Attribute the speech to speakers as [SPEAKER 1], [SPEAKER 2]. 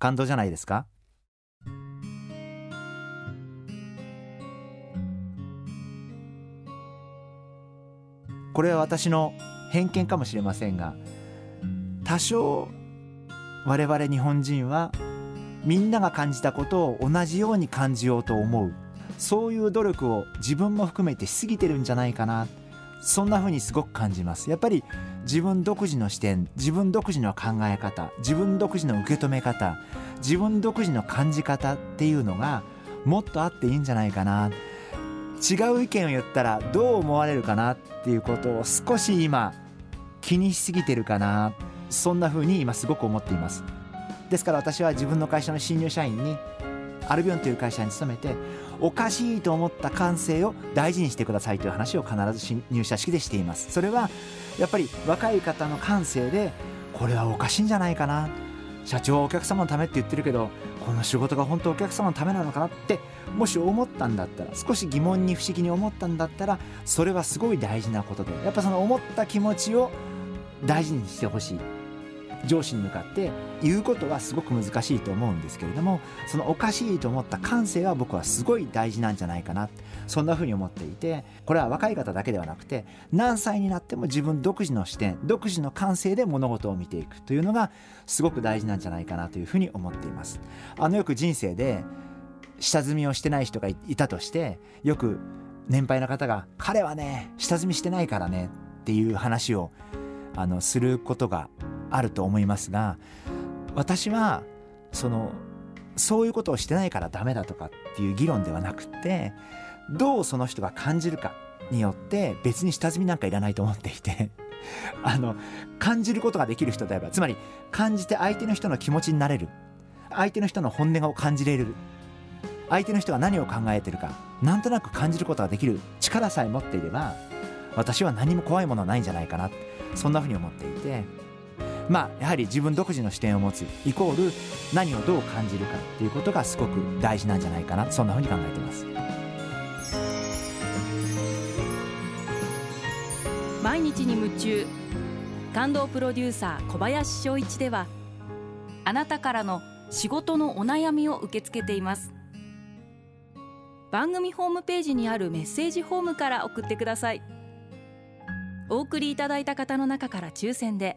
[SPEAKER 1] 感動じゃないですか？これは私の偏見かもしれませんが多少我々日本人はみんなが感じたことを同じように感じようと思うそういう努力を自分も含めてしすぎてるんじゃないかな。そんな風にすごく感じます。やっぱり自分独自の視点自分独自の考え方自分独自の受け止め方自分独自の感じ方っていうのがもっとあっていいんじゃないかな。違う意見を言ったらどう思われるかな？っていうことを少し今気にしすぎてるかな。そんな風に今すごく思っています。ですから私は自分の会社の新入社員にアルビオンという会社に勤めておかしいと思った感性を大事にしてくださいという話を必ず入社式でしています。それはやっぱり若い方の感性でこれはおかしいんじゃないかな。社長はお客様のためって言ってるけどこの仕事が本当お客様のためなのかなってもし思ったんだったら少し疑問に不思議に思ったんだったらそれはすごい大事なことでやっぱその思った気持ちを大事にしてほしい。上司に向かって言うことはすごく難しいと思うんですけれどもそのおかしいと思った感性は僕はすごい大事なんじゃないかな。そんなふうに思っていてこれは若い方だけではなくて何歳になっても自分独自の視点独自の感性で物事を見ていくというのがすごく大事なんじゃないかなというふうに思っています。あのよく人生で下積みをしてない人がいたとしてよく年配の方が「彼はね下積みしてないからね」っていう話をあのすることがあると思いますが私はそのそういうことをしてないからダメだとかっていう議論ではなくてどうその人が感じるかによって別に下積みなんかいらないと思っていて あの感じることができる人であればつまり感じて相手の人の気持ちになれる相手の人の本音を感じれる相手の人が何を考えてるかなんとなく感じることができる力さえ持っていれば私は何も怖いものはないんじゃないかなそんなふうに思っていてまあやはり自分独自の視点を持つイコール何をどう感じるかっていうことがすごく大事なんじゃないかな。そんなふうに考えてます。
[SPEAKER 2] 毎日に夢中感動プロデューサー小林翔一ではあなたからの仕事のお悩みを受け付けています。番組ホームページにあるメッセージフォームから送ってください。お送りいただいた方の中から抽選で